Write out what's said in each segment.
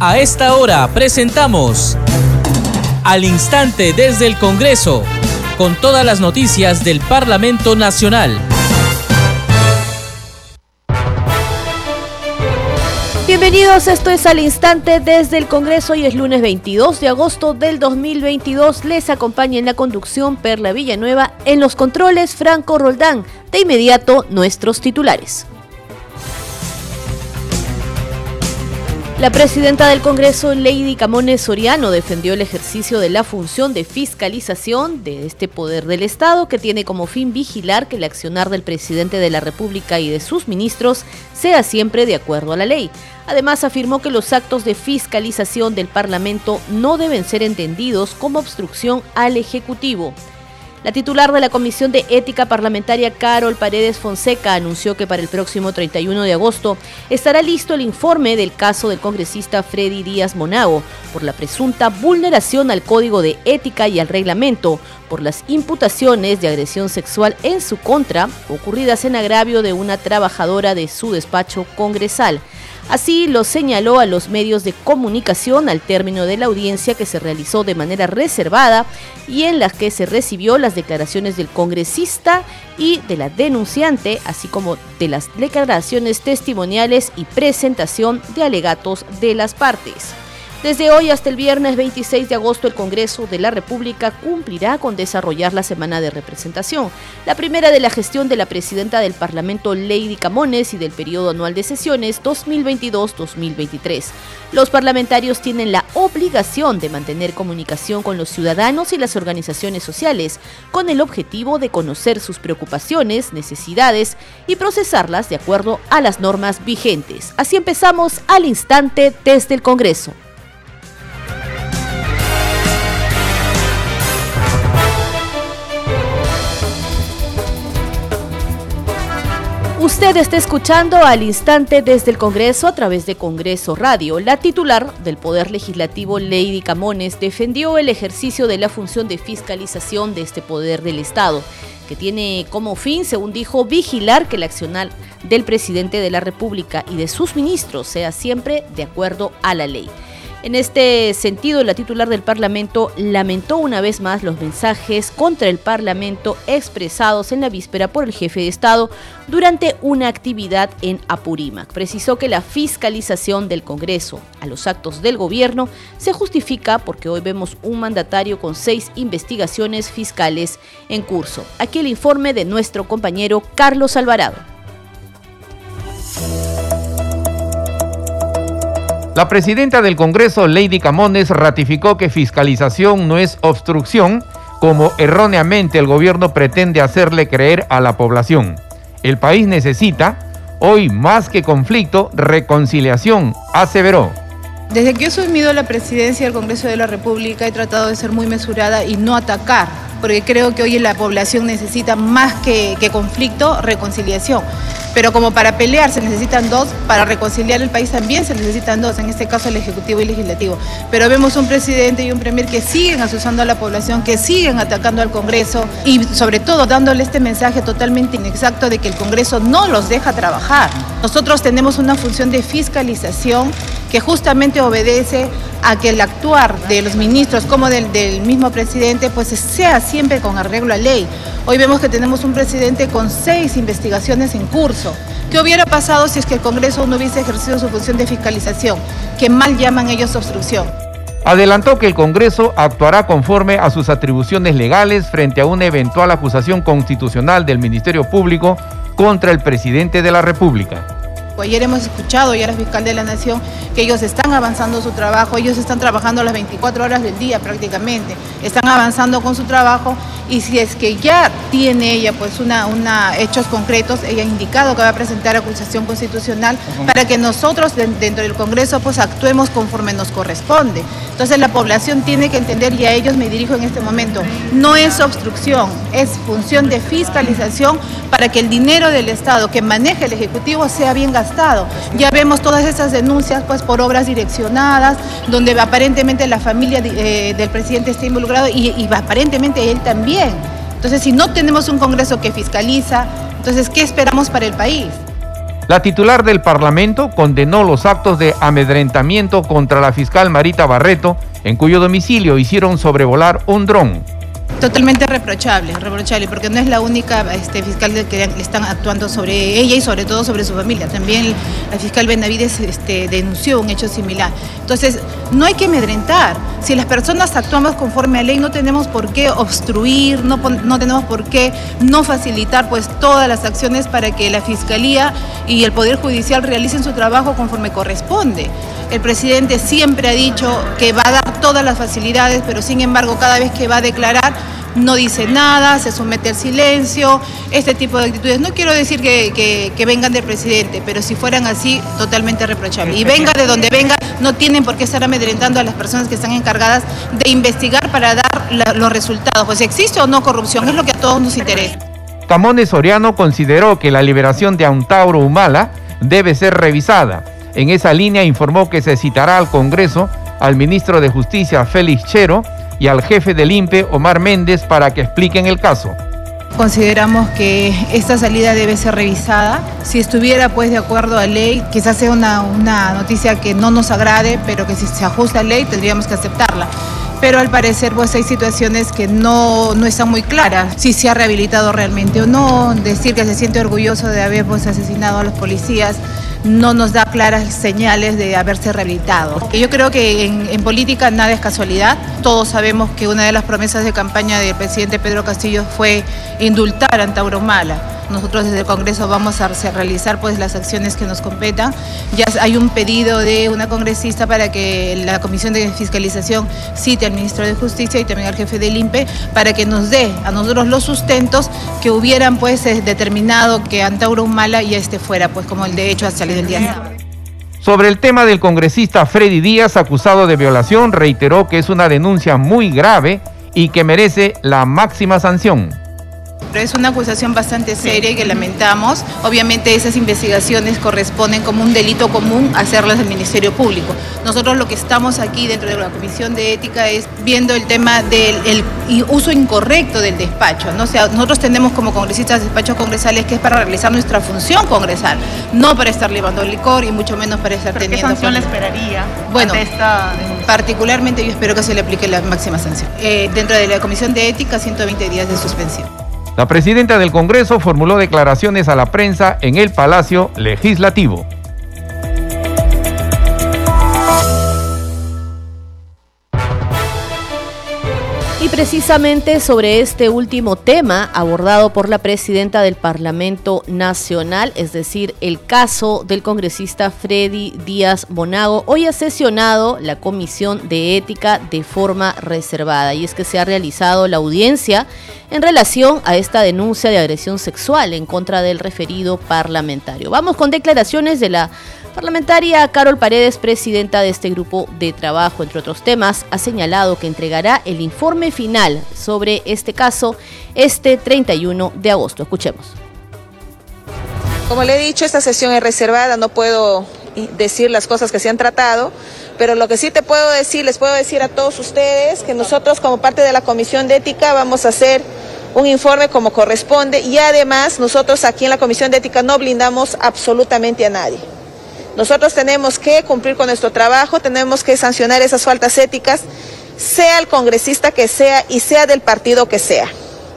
A esta hora presentamos Al Instante desde el Congreso, con todas las noticias del Parlamento Nacional. Bienvenidos, esto es al instante desde el Congreso. y es lunes 22 de agosto del 2022. Les acompaña en la conducción Perla Villanueva, en los controles Franco Roldán. De inmediato, nuestros titulares. La presidenta del Congreso, Lady Camones Soriano, defendió el ejercicio de la función de fiscalización de este poder del Estado que tiene como fin vigilar que el accionar del presidente de la República y de sus ministros sea siempre de acuerdo a la ley. Además, afirmó que los actos de fiscalización del Parlamento no deben ser entendidos como obstrucción al Ejecutivo. La titular de la Comisión de Ética Parlamentaria, Carol Paredes Fonseca, anunció que para el próximo 31 de agosto estará listo el informe del caso del congresista Freddy Díaz Monago por la presunta vulneración al Código de Ética y al reglamento por las imputaciones de agresión sexual en su contra ocurridas en agravio de una trabajadora de su despacho congresal. Así lo señaló a los medios de comunicación al término de la audiencia que se realizó de manera reservada y en la que se recibió las declaraciones del congresista y de la denunciante, así como de las declaraciones testimoniales y presentación de alegatos de las partes. Desde hoy hasta el viernes 26 de agosto, el Congreso de la República cumplirá con desarrollar la semana de representación, la primera de la gestión de la presidenta del Parlamento, Lady Camones, y del periodo anual de sesiones 2022-2023. Los parlamentarios tienen la obligación de mantener comunicación con los ciudadanos y las organizaciones sociales, con el objetivo de conocer sus preocupaciones, necesidades y procesarlas de acuerdo a las normas vigentes. Así empezamos al instante desde el Congreso. Usted está escuchando al instante desde el Congreso a través de Congreso Radio. La titular del Poder Legislativo, Lady Camones, defendió el ejercicio de la función de fiscalización de este poder del Estado, que tiene como fin, según dijo, vigilar que el accionar del presidente de la República y de sus ministros sea siempre de acuerdo a la ley. En este sentido, la titular del Parlamento lamentó una vez más los mensajes contra el Parlamento expresados en la víspera por el jefe de Estado durante una actividad en Apurímac. Precisó que la fiscalización del Congreso a los actos del gobierno se justifica porque hoy vemos un mandatario con seis investigaciones fiscales en curso. Aquí el informe de nuestro compañero Carlos Alvarado. La presidenta del Congreso, Lady Camones, ratificó que fiscalización no es obstrucción, como erróneamente el gobierno pretende hacerle creer a la población. El país necesita, hoy más que conflicto, reconciliación, aseveró. Desde que he asumido la presidencia del Congreso de la República he tratado de ser muy mesurada y no atacar, porque creo que hoy la población necesita más que, que conflicto, reconciliación. Pero como para pelear se necesitan dos, para reconciliar el país también se necesitan dos, en este caso el Ejecutivo y el Legislativo. Pero vemos un presidente y un premier que siguen asusando a la población, que siguen atacando al Congreso y sobre todo dándole este mensaje totalmente inexacto de que el Congreso no los deja trabajar. Nosotros tenemos una función de fiscalización que justamente obedece a que el actuar de los ministros como del, mismo presidente pues sea siempre con arreglo a ley. Hoy vemos que tenemos un presidente con seis investigaciones en curso. ¿Qué hubiera pasado si es que el Congreso no hubiese ejercido su función de fiscalización, que mal llaman ellos obstrucción? Adelantó que el Congreso actuará conforme a sus atribuciones legales frente a una eventual acusación constitucional del Ministerio Público contra el presidente de la República. Ayer hemos escuchado ya a la fiscal de la Nación que ellos están avanzando su trabajo, ellos están trabajando las 24 horas del día prácticamente, están avanzando con su trabajo y si es que ya tiene ella pues una, una hechos concretos, ella ha indicado que va a presentar acusación constitucional para que nosotros dentro del Congreso pues actuemos conforme nos corresponde. Entonces la población tiene que entender y a ellos me dirijo en este momento, no es obstrucción, es función de fiscalización para que el dinero del Estado que maneje el Ejecutivo sea bien gastado. Ya vemos todas esas denuncias pues por obras direccionadas, donde aparentemente la familia eh, del presidente está involucrado y, y aparentemente él también. Entonces, si no tenemos un Congreso que fiscaliza, entonces, ¿qué esperamos para el país? La titular del Parlamento condenó los actos de amedrentamiento contra la fiscal Marita Barreto, en cuyo domicilio hicieron sobrevolar un dron. Totalmente reprochable, reprochable, porque no es la única este, fiscal que están actuando sobre ella y sobre todo sobre su familia. También la fiscal Benavides este, denunció un hecho similar. Entonces, no hay que amedrentar. Si las personas actuamos conforme a ley, no tenemos por qué obstruir, no, no tenemos por qué no facilitar pues, todas las acciones para que la fiscalía y el Poder Judicial realicen su trabajo conforme corresponde. El presidente siempre ha dicho que va a dar todas las facilidades, pero sin embargo, cada vez que va a declarar, no dice nada, se somete al silencio, este tipo de actitudes. No quiero decir que, vengan del presidente, pero si fueran así, totalmente reprochable. Y venga de donde venga, no tienen por qué estar amedrentando a las personas que están encargadas de investigar para dar los resultados. Pues existe o no corrupción, es lo que a todos nos interesa. Camones Soriano consideró que la liberación de Antauro Humala debe ser revisada. En esa línea informó que se citará al Congreso al ministro de Justicia Félix Chero y al jefe del INPE, Omar Méndez, para que expliquen el caso. Consideramos que esta salida debe ser revisada. Si estuviera pues de acuerdo a ley, quizás sea una, una noticia que no nos agrade, pero que si se ajusta a ley tendríamos que aceptarla. Pero al parecer pues hay situaciones que no, no están muy claras, si se ha rehabilitado realmente o no, decir que se siente orgulloso de haber pues asesinado a los policías no nos da claras señales de haberse rehabilitado. Yo creo que en, política nada es casualidad. Todos sabemos que una de las promesas de campaña del presidente Pedro Castillo fue indultar a Tauromala. Nosotros desde el Congreso vamos a realizar pues las acciones que nos competan. Ya hay un pedido de una congresista para que la Comisión de Fiscalización cite al Ministro de Justicia y también al jefe del INPE para que nos dé a nosotros los sustentos que hubieran pues eh, determinado que Antauro Humala ya esté fuera, pues como el de hecho ha salido el día sobre el tema del congresista Freddy Díaz, acusado de violación, reiteró que es una denuncia muy grave y que merece la máxima sanción. Es una acusación bastante seria y que lamentamos. Obviamente esas investigaciones corresponden como un delito común hacerlas del Ministerio Público. Nosotros lo que estamos aquí dentro de la Comisión de Ética es viendo el tema del uso incorrecto del despacho. ¿no? sea, nosotros tenemos como congresistas despachos congresales que es para realizar nuestra función congresal, no para estar llevando licor y mucho menos para estar teniendo... ¿Qué sanción le esperaría bueno, particularmente yo espero que se le aplique la máxima sanción. Eh, dentro de la Comisión de Ética, 120 días de suspensión. La presidenta del Congreso formuló declaraciones a la prensa en el Palacio Legislativo. Y precisamente sobre este último tema abordado por la presidenta del Parlamento Nacional, es decir, el caso del congresista Freddy Díaz Bonago, hoy ha sesionado la Comisión de Ética de forma reservada y es que se ha realizado la audiencia en relación a esta denuncia de agresión sexual en contra del referido parlamentario. Vamos con declaraciones de la parlamentaria Carol Paredes, presidenta de este grupo de trabajo, entre otros temas, ha señalado que entregará el informe final sobre este caso este 31 de agosto. Escuchemos. Como le he dicho, esta sesión es reservada, no puedo decir las cosas que se han tratado, pero lo que sí te puedo decir, les puedo decir a todos ustedes que nosotros como parte de la Comisión de Ética vamos a hacer un informe como corresponde y además nosotros aquí en la Comisión de Ética no blindamos absolutamente a nadie. Nosotros tenemos que cumplir con nuestro trabajo, tenemos que sancionar esas faltas éticas, sea el congresista que sea y sea del partido que sea.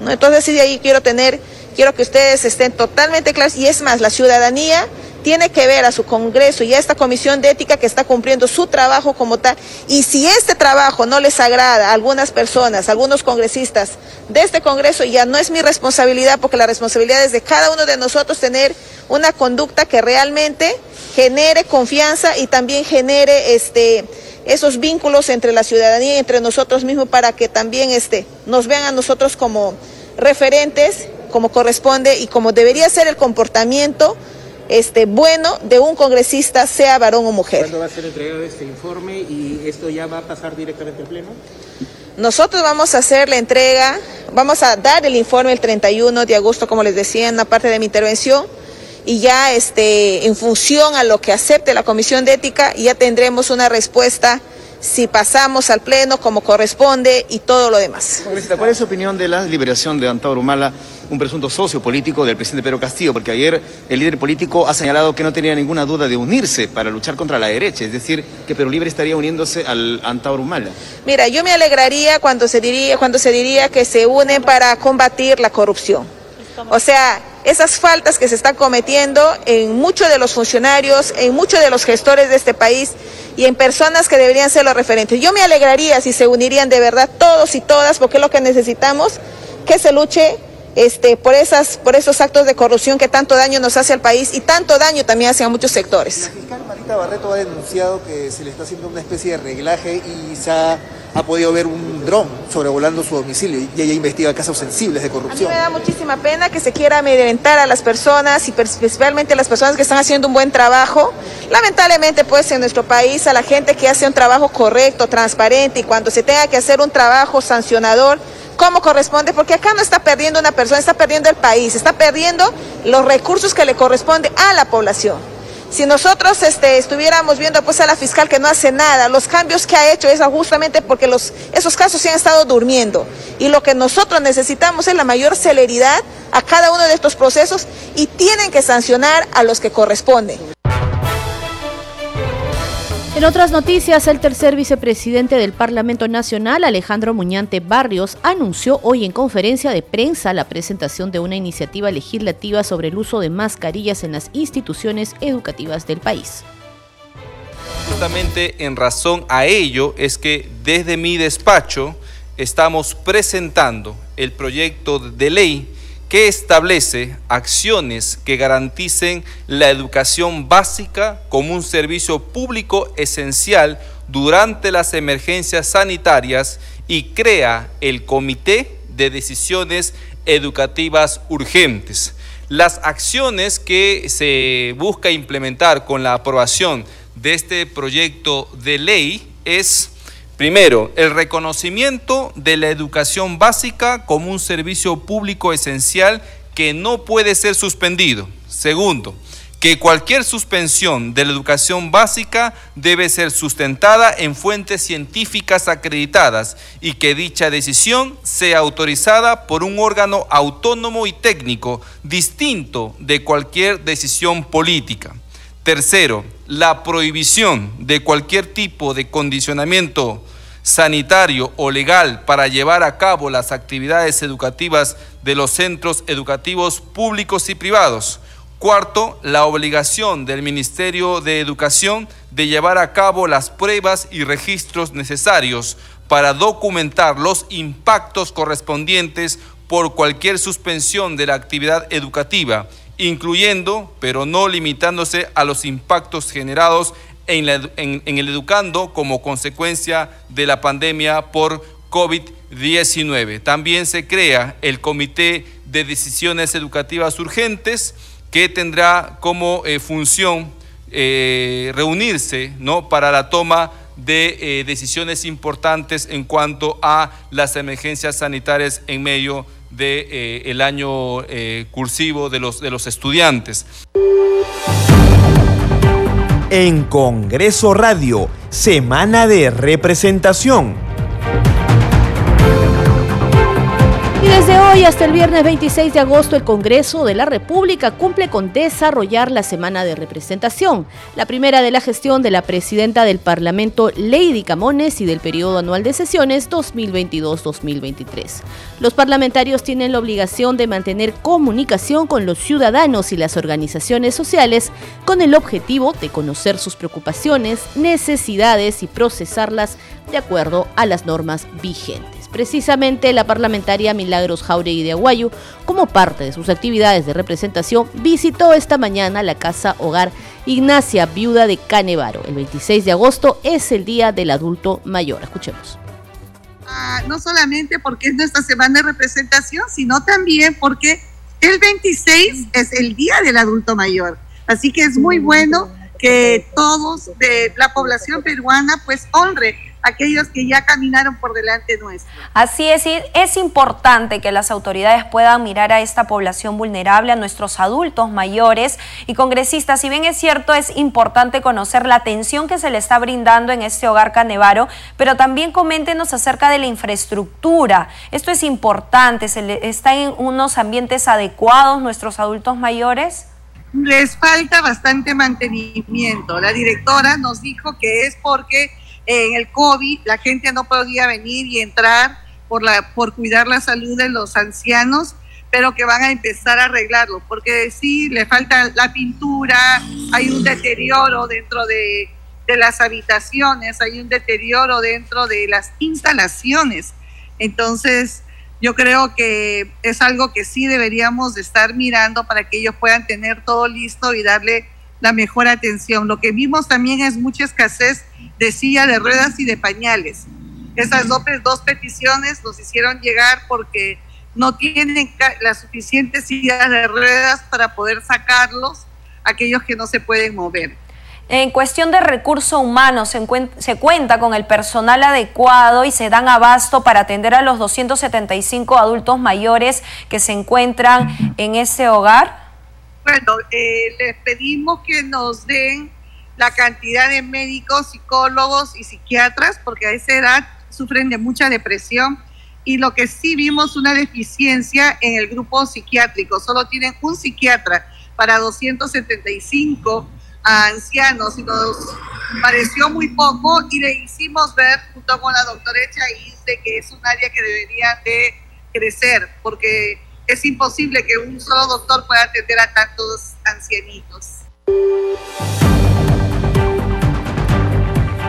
Entonces sí de ahí quiero tener, quiero que ustedes estén totalmente claros y es más, la ciudadanía tiene que ver a su Congreso y a esta Comisión de Ética que está cumpliendo su trabajo como tal. Y si este trabajo no les agrada a algunas personas, a algunos congresistas de este Congreso, ya no es mi responsabilidad, porque la responsabilidad es de cada uno de nosotros tener una conducta que realmente genere confianza y también genere este esos vínculos entre la ciudadanía y entre nosotros mismos para que también este, nos vean a nosotros como referentes, como corresponde y como debería ser el comportamiento este, bueno de un congresista, sea varón o mujer. ¿Cuándo va a ser entregado este informe y esto ya va a pasar directamente al Pleno? Nosotros vamos a hacer la entrega, vamos a dar el informe el 31 de agosto, como les decía en la parte de mi intervención, y ya este, en función a lo que acepte la Comisión de Ética, ya tendremos una respuesta si pasamos al Pleno como corresponde y todo lo demás. ¿Cuál es su opinión de la liberación de Antauro Humala un presunto socio político del presidente Pedro Castillo, porque ayer el líder político ha señalado que no tenía ninguna duda de unirse para luchar contra la derecha, es decir, que Perú Libre estaría uniéndose al Antauro Humala. Mira, yo me alegraría cuando se diría, cuando se diría que se unen para combatir la corrupción. O sea, esas faltas que se están cometiendo en muchos de los funcionarios, en muchos de los gestores de este país y en personas que deberían ser los referentes. Yo me alegraría si se unirían de verdad todos y todas, porque es lo que necesitamos, que se luche este, por, esas, por esos actos de corrupción que tanto daño nos hace al país y tanto daño también hace a muchos sectores. La fiscal Marita Barreto ha denunciado que se le está haciendo una especie de reglaje y se ha ha podido ver un dron sobrevolando su domicilio y ella investiga casos sensibles de corrupción. A mí me da muchísima pena que se quiera amedrentar a las personas y principalmente a las personas que están haciendo un buen trabajo. Lamentablemente, pues en nuestro país, a la gente que hace un trabajo correcto, transparente y cuando se tenga que hacer un trabajo sancionador, como corresponde, porque acá no está perdiendo una persona, está perdiendo el país, está perdiendo los recursos que le corresponde a la población. Si nosotros este, estuviéramos viendo pues a la fiscal que no hace nada, los cambios que ha hecho es justamente porque esos casos se han estado durmiendo. Y lo que nosotros necesitamos es la mayor celeridad a cada uno de estos procesos y tienen que sancionar a los que corresponden. En otras noticias, el tercer vicepresidente del Parlamento Nacional, Alejandro Muñante Barrios, anunció hoy en conferencia de prensa la presentación de una iniciativa legislativa sobre el uso de mascarillas en las instituciones educativas del país. Justamente en razón a ello es que desde mi despacho estamos presentando el proyecto de ley que establece acciones que garanticen la educación básica como un servicio público esencial durante las emergencias sanitarias y crea el Comité de Decisiones Educativas Urgentes. Las acciones que se busca implementar con la aprobación de este proyecto de ley es Primero, el reconocimiento de la educación básica como un servicio público esencial que no puede ser suspendido. Segundo, que cualquier suspensión de la educación básica debe ser sustentada en fuentes científicas acreditadas y que dicha decisión sea autorizada por un órgano autónomo y técnico distinto de cualquier decisión política. Tercero, la prohibición de cualquier tipo de condicionamiento sanitario o legal para llevar a cabo las actividades educativas de los centros educativos públicos y privados. Cuarto, la obligación del Ministerio de Educación de llevar a cabo las pruebas y registros necesarios para documentar los impactos correspondientes por cualquier suspensión de la actividad educativa, incluyendo, pero no limitándose a los impactos generados en, el educando como consecuencia de la pandemia por COVID-19. También se crea el Comité de Decisiones Educativas Urgentes que tendrá como eh, función eh, reunirse ¿no? para la toma de eh, decisiones importantes en cuanto a las emergencias sanitarias en medio del de, año cursivo de los, de los estudiantes en Congreso Radio, Semana de Representación. Desde hoy hasta el viernes 26 de agosto el Congreso de la República cumple con desarrollar la semana de representación, la primera de la gestión de la presidenta del Parlamento Lady Camones y del periodo anual de sesiones 2022-2023. Los parlamentarios tienen la obligación de mantener comunicación con los ciudadanos y las organizaciones sociales con el objetivo de conocer sus preocupaciones, necesidades y procesarlas de acuerdo a las normas vigentes. Precisamente la parlamentaria Milagros Jauregui de Aguayo, como parte de sus actividades de representación, visitó esta mañana la casa hogar Ignacia, viuda de Canevaro. El 26 de agosto es el Día del Adulto Mayor. Escuchemos. Ah, no solamente porque es nuestra semana de representación, sino también porque el 26 es el Día del Adulto Mayor. Así que es muy bueno que todos de la población peruana pues honre aquellos que ya caminaron por delante nuestro. Así es, es importante que las autoridades puedan mirar a esta población vulnerable, a nuestros adultos mayores y congresistas. Si bien es cierto, es importante conocer la atención que se le está brindando en este hogar Canevaro, pero también coméntenos acerca de la infraestructura. Esto es importante, ¿se le, ¿están en unos ambientes adecuados nuestros adultos mayores? Les falta bastante mantenimiento. La directora nos dijo que es porque en el COVID la gente no podía venir y entrar por, la, por cuidar la salud de los ancianos, pero que van a empezar a arreglarlo, porque sí, le falta la pintura, hay un deterioro dentro de, de las habitaciones, hay un deterioro dentro de las instalaciones. Entonces, yo creo que es algo que sí deberíamos de estar mirando para que ellos puedan tener todo listo y darle la mejor atención. Lo que vimos también es mucha escasez de silla de ruedas y de pañales. Esas dos, peticiones nos hicieron llegar porque no tienen las suficientes sillas de ruedas para poder sacarlos, aquellos que no se pueden mover. En cuestión de recursos humanos, se, cuenta con el personal adecuado y se dan abasto para atender a los 275 adultos mayores que se encuentran en ese hogar. Bueno, eh, les pedimos que nos den la cantidad de médicos, psicólogos y psiquiatras, porque a esa edad sufren de mucha depresión. Y lo que sí vimos una deficiencia en el grupo psiquiátrico, solo tienen un psiquiatra para 275 ancianos y nos pareció muy poco y le hicimos ver junto con la doctora Echaíz de que es un área que debería de crecer, porque es imposible que un solo doctor pueda atender a tantos ancianitos.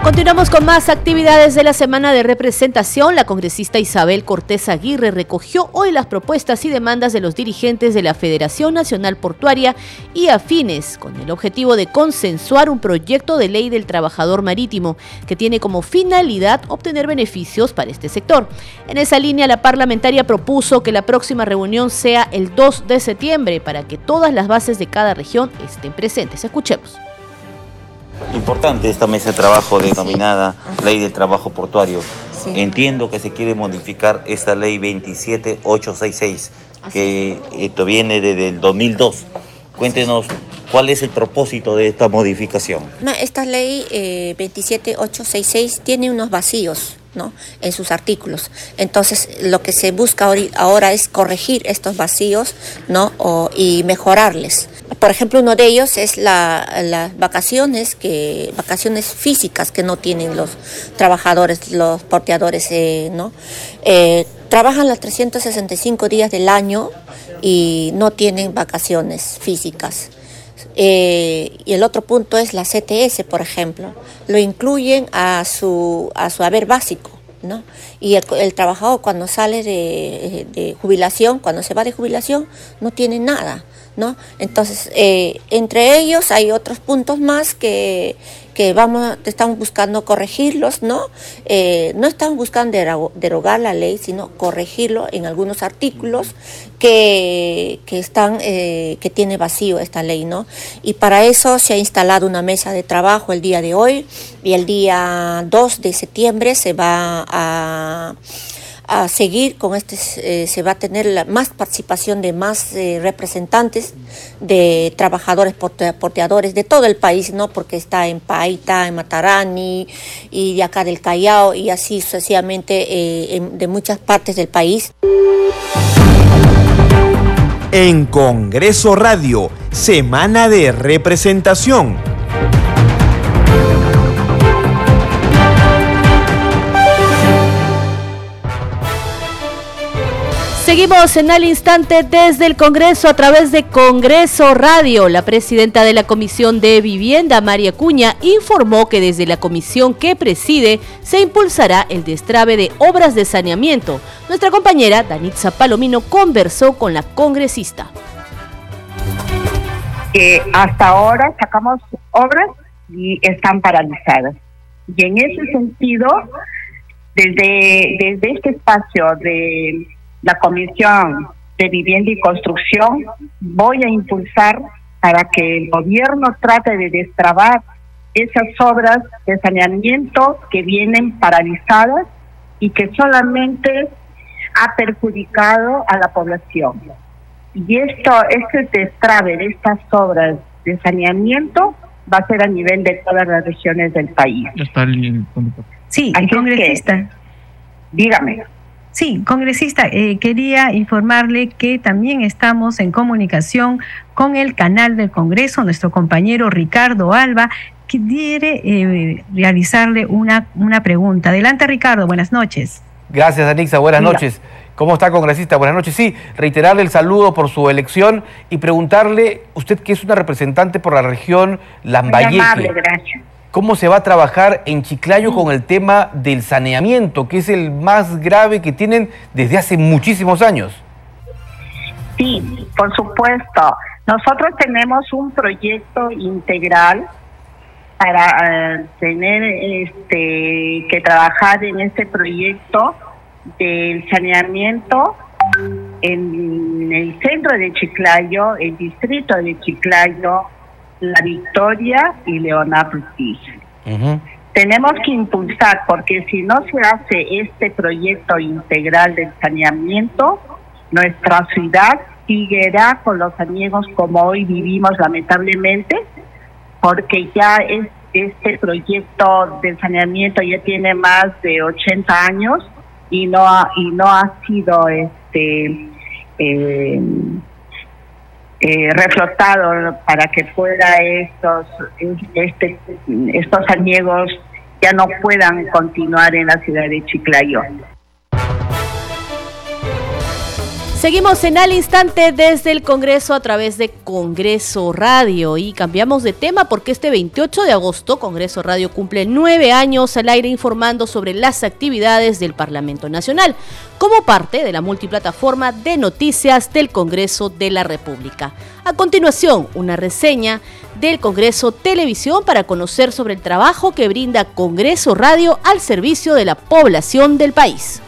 Continuamos con más actividades de la semana de representación. La congresista Isabel Cortés Aguirre recogió hoy las propuestas y demandas de los dirigentes de la Federación Nacional Portuaria y afines con el objetivo de consensuar un proyecto de ley del trabajador marítimo que tiene como finalidad obtener beneficios para este sector. En esa línea, la parlamentaria propuso que la próxima reunión sea el 2 de septiembre para que todas las bases de cada región estén presentes. Escuchemos. Importante esta mesa de trabajo denominada Ley del Trabajo Portuario. Entiendo que se quiere modificar esta ley 27866, que esto viene desde el 2002. Cuéntenos cuál es el propósito de esta modificación. esta ley 27866 eh, tiene unos vacíos. ¿No? en sus artículos. Entonces, lo que se busca ahora es corregir estos vacíos ¿no? y mejorarles. Por ejemplo, uno de ellos es las vacaciones, vacaciones físicas que no tienen los trabajadores, los porteadores, eh, ¿no? Eh, trabajan los 365 días del año y no tienen vacaciones físicas. Eh, y el otro punto es la CTS, por ejemplo. Lo incluyen a su, a su haber básico. ¿no? Y el, trabajador cuando sale de, jubilación, cuando se va de jubilación, no tiene nada. ¿no? Entonces, eh, entre ellos hay otros puntos más que, que vamos, estamos buscando corregirlos, ¿no? Eh, no estamos buscando derogar la ley, sino corregirlo en algunos artículos que, que están, eh, que tiene vacío esta ley, ¿no? Y para eso se ha instalado una mesa de trabajo el día de hoy y el día 2 de septiembre se va a a seguir con este, eh, se va a tener la, más participación de más eh, representantes de trabajadores porteadores de todo el país, ¿no? Porque está en Paita, en Matarani y de acá del Callao y así sucesivamente eh, de muchas partes del país. En Congreso Radio, Semana de Representación. Seguimos en al instante desde el Congreso a través de Congreso Radio. La presidenta de la Comisión de Vivienda, María Cuña, informó que desde la comisión que preside se impulsará el destrabe de obras de saneamiento. Nuestra compañera Danitza Palomino conversó con la congresista. hasta ahora sacamos obras y están paralizadas. Y en ese sentido, desde, desde este espacio de la Comisión de Vivienda y Construcción, voy a impulsar para que el gobierno trate de destrabar esas obras de saneamiento que vienen paralizadas y que solamente ha perjudicado a la población. Y esto, este destrave de estas obras de saneamiento va a ser a nivel de todas las regiones del país. Sí, Así es congresista. dígame. Sí, congresista, eh, quería informarle que también estamos en comunicación con el canal del Congreso, nuestro compañero Ricardo Alba, que quiere eh, realizarle una, una pregunta. Adelante, Ricardo, buenas noches. Gracias, Anixa. Buenas noches. ¿Cómo está, congresista? Buenas noches. Sí, reiterarle el saludo por su elección y preguntarle, usted que es una representante por la región Muy Lambayeque, amable, gracias. ¿Cómo se va a trabajar en Chiclayo con el tema del saneamiento, que es el más grave que tienen desde hace muchísimos años? Sí, por supuesto. Nosotros tenemos un proyecto integral para eh, tener este que trabajar en este proyecto del saneamiento en el centro de Chiclayo, el distrito de Chiclayo, La Victoria y Leonardo Ortiz. Tenemos que impulsar, porque si no se hace este proyecto integral del saneamiento, nuestra ciudad seguirá con los amigos como hoy vivimos lamentablemente, porque ya es, este proyecto del saneamiento ya tiene más de 80 años y no ha, y no ha sido este eh, eh, reflotado para que pueda estos este, estos añegos ya no puedan continuar en la ciudad de Chiclayo. Seguimos en al instante desde el Congreso a través de Congreso Radio y cambiamos de tema porque este 28 de agosto Congreso Radio cumple nueve años al aire informando sobre las actividades del Parlamento Nacional como parte de la multiplataforma de noticias del Congreso de la República. A continuación, una reseña del Congreso Televisión para conocer sobre el trabajo que brinda Congreso Radio al servicio de la población del país.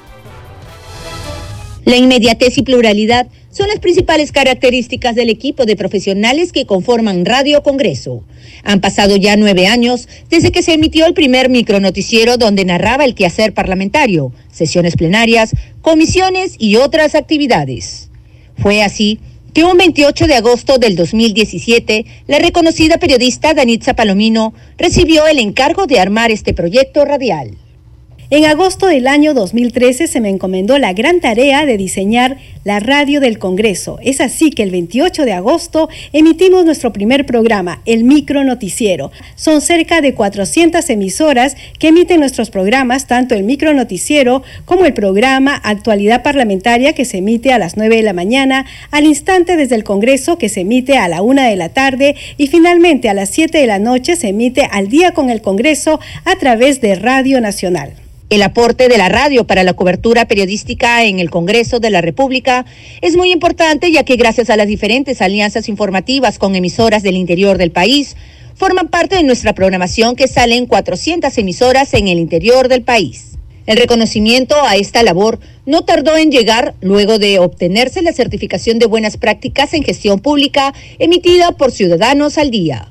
La inmediatez y pluralidad son las principales características del equipo de profesionales que conforman Radio Congreso. Han pasado ya nueve años desde que se emitió el primer micronoticiero donde narraba el quehacer parlamentario, sesiones plenarias, comisiones y otras actividades. Fue así que un 28 de agosto del 2017, la reconocida periodista Danitza Palomino recibió el encargo de armar este proyecto radial. En agosto del año 2013 se me encomendó la gran tarea de diseñar la radio del Congreso. Es así que el 28 de agosto emitimos nuestro primer programa, el Micro Noticiero. Son cerca de 400 emisoras que emiten nuestros programas, tanto el Micro Noticiero como el programa Actualidad Parlamentaria que se emite a las 9 de la mañana, al instante desde el Congreso que se emite a la 1 de la tarde y finalmente a las 7 de la noche se emite al día con el Congreso a través de Radio Nacional. El aporte de la radio para la cobertura periodística en el Congreso de la República es muy importante ya que gracias a las diferentes alianzas informativas con emisoras del interior del país, forman parte de nuestra programación que sale en 400 emisoras en el interior del país. El reconocimiento a esta labor no tardó en llegar luego de obtenerse la certificación de buenas prácticas en gestión pública emitida por Ciudadanos al Día.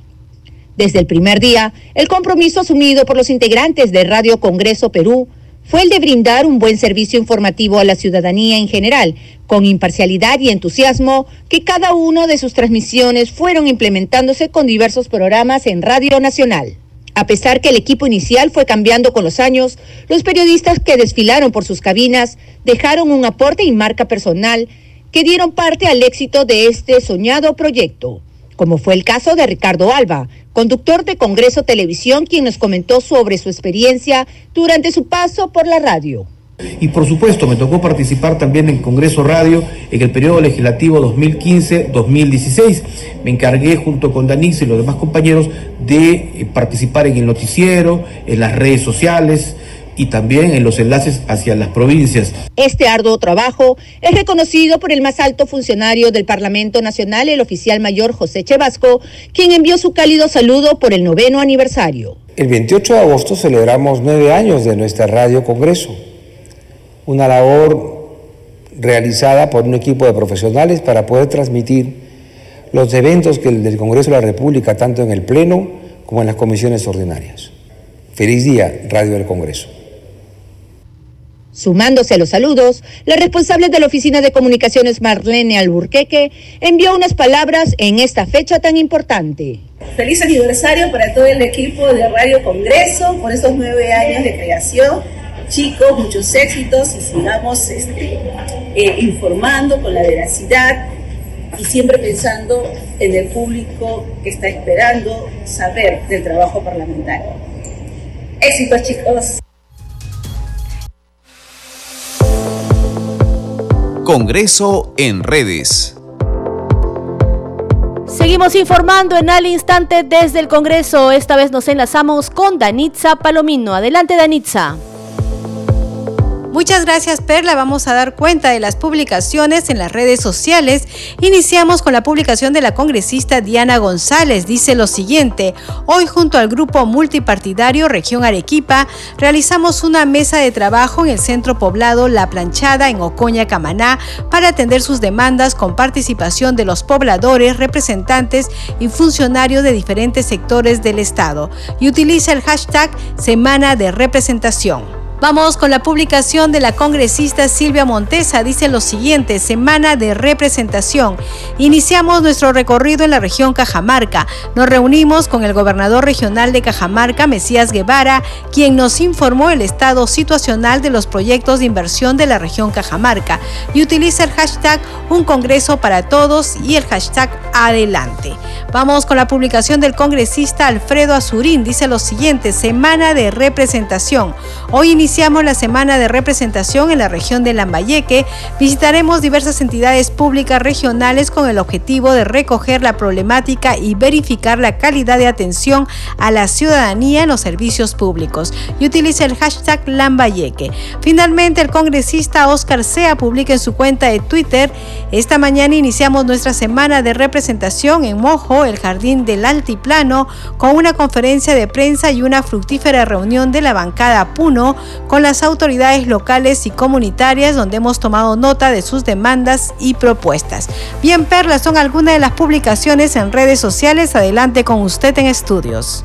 Desde el primer día, el compromiso asumido por los integrantes de Radio Congreso Perú fue el de brindar un buen servicio informativo a la ciudadanía en general, con imparcialidad y entusiasmo, que cada una de sus transmisiones fueron implementándose con diversos programas en Radio Nacional. A pesar que el equipo inicial fue cambiando con los años, los periodistas que desfilaron por sus cabinas dejaron un aporte y marca personal que dieron parte al éxito de este soñado proyecto, como fue el caso de Ricardo Alba, conductor de Congreso Televisión, quien nos comentó sobre su experiencia durante su paso por la radio. Y por supuesto, me tocó participar también en Congreso Radio en el periodo legislativo 2015-2016. Me encargué junto con Danix y los demás compañeros de eh, participar en el noticiero, en las redes sociales y también en los enlaces hacia las provincias. Este arduo trabajo es reconocido por el más alto funcionario del Parlamento Nacional, el oficial mayor José Chevasco, quien envió su cálido saludo por el noveno aniversario. El 28 de agosto celebramos nueve años de nuestra Radio Congreso, una labor realizada por un equipo de profesionales para poder transmitir los eventos que el del Congreso de la República, tanto en el Pleno como en las comisiones ordinarias. Feliz día, Radio del Congreso. Sumándose a los saludos, la responsable de la Oficina de Comunicaciones Marlene Alburqueque envió unas palabras en esta fecha tan importante. Feliz aniversario para todo el equipo de Radio Congreso por estos nueve años de creación. Chicos, muchos éxitos y sigamos este, eh, informando con la veracidad y siempre pensando en el público que está esperando saber del trabajo parlamentario. Éxitos, chicos. Congreso en redes. Seguimos informando en al instante desde el Congreso. Esta vez nos enlazamos con Danitza Palomino. Adelante, Danitza. Muchas gracias Perla, vamos a dar cuenta de las publicaciones en las redes sociales. Iniciamos con la publicación de la congresista Diana González. Dice lo siguiente, hoy junto al grupo multipartidario Región Arequipa realizamos una mesa de trabajo en el centro poblado La Planchada en Ocoña, Camaná para atender sus demandas con participación de los pobladores, representantes y funcionarios de diferentes sectores del Estado y utiliza el hashtag Semana de Representación. Vamos con la publicación de la congresista Silvia Montesa. Dice lo siguiente, semana de representación. Iniciamos nuestro recorrido en la región Cajamarca. Nos reunimos con el gobernador regional de Cajamarca, Mesías Guevara, quien nos informó el estado situacional de los proyectos de inversión de la región Cajamarca y utiliza el hashtag Un Congreso para Todos y el hashtag Adelante. Vamos con la publicación del congresista Alfredo Azurín. Dice lo siguiente, semana de representación. Hoy iniciamos la semana de representación en la región de Lambayeque. Visitaremos diversas entidades públicas regionales con el objetivo de recoger la problemática y verificar la calidad de atención a la ciudadanía en los servicios públicos. Y el hashtag Lambayeque. Finalmente, el congresista Oscar Sea publica en su cuenta de Twitter, esta mañana iniciamos nuestra semana de representación en Mojo, el Jardín del Altiplano, con una conferencia de prensa y una fructífera reunión de la bancada Puno con las autoridades locales y comunitarias donde hemos tomado nota de sus demandas y propuestas. Bien, Perla, son algunas de las publicaciones en redes sociales. Adelante con usted en estudios.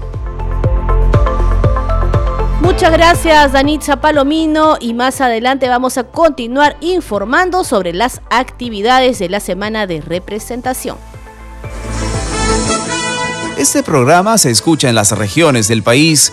Muchas gracias Danitza Palomino y más adelante vamos a continuar informando sobre las actividades de la semana de representación. Este programa se escucha en las regiones del país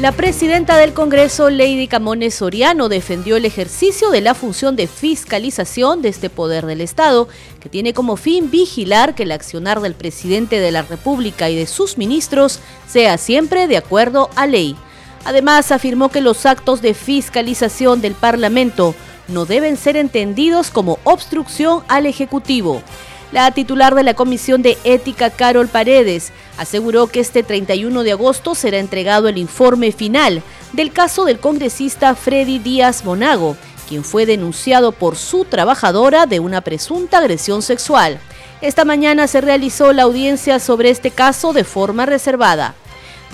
La presidenta del Congreso, Lady Camones Soriano, defendió el ejercicio de la función de fiscalización de este poder del Estado, que tiene como fin vigilar que el accionar del presidente de la República y de sus ministros sea siempre de acuerdo a ley. Además, afirmó que los actos de fiscalización del Parlamento no deben ser entendidos como obstrucción al Ejecutivo. La titular de la Comisión de Ética, Carol Paredes, aseguró que este 31 de agosto será entregado el informe final del caso del congresista Freddy Díaz Monago, quien fue denunciado por su trabajadora de una presunta agresión sexual. Esta mañana se realizó la audiencia sobre este caso de forma reservada.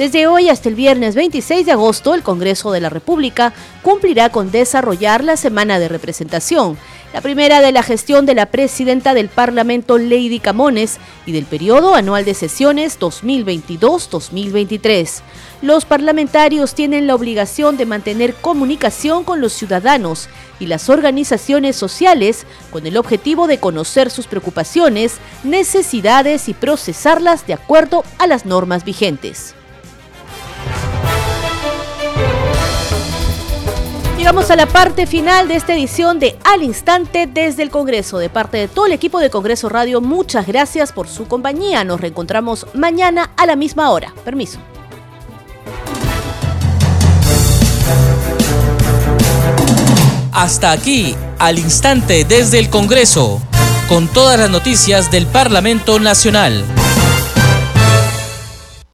Desde hoy hasta el viernes 26 de agosto, el Congreso de la República cumplirá con desarrollar la semana de representación, la primera de la gestión de la presidenta del Parlamento, Lady Camones, y del periodo anual de sesiones 2022-2023. Los parlamentarios tienen la obligación de mantener comunicación con los ciudadanos y las organizaciones sociales con el objetivo de conocer sus preocupaciones, necesidades y procesarlas de acuerdo a las normas vigentes. Llegamos a la parte final de esta edición de Al Instante desde el Congreso. De parte de todo el equipo de Congreso Radio, muchas gracias por su compañía. Nos reencontramos mañana a la misma hora. Permiso. Hasta aquí, al instante desde el Congreso, con todas las noticias del Parlamento Nacional.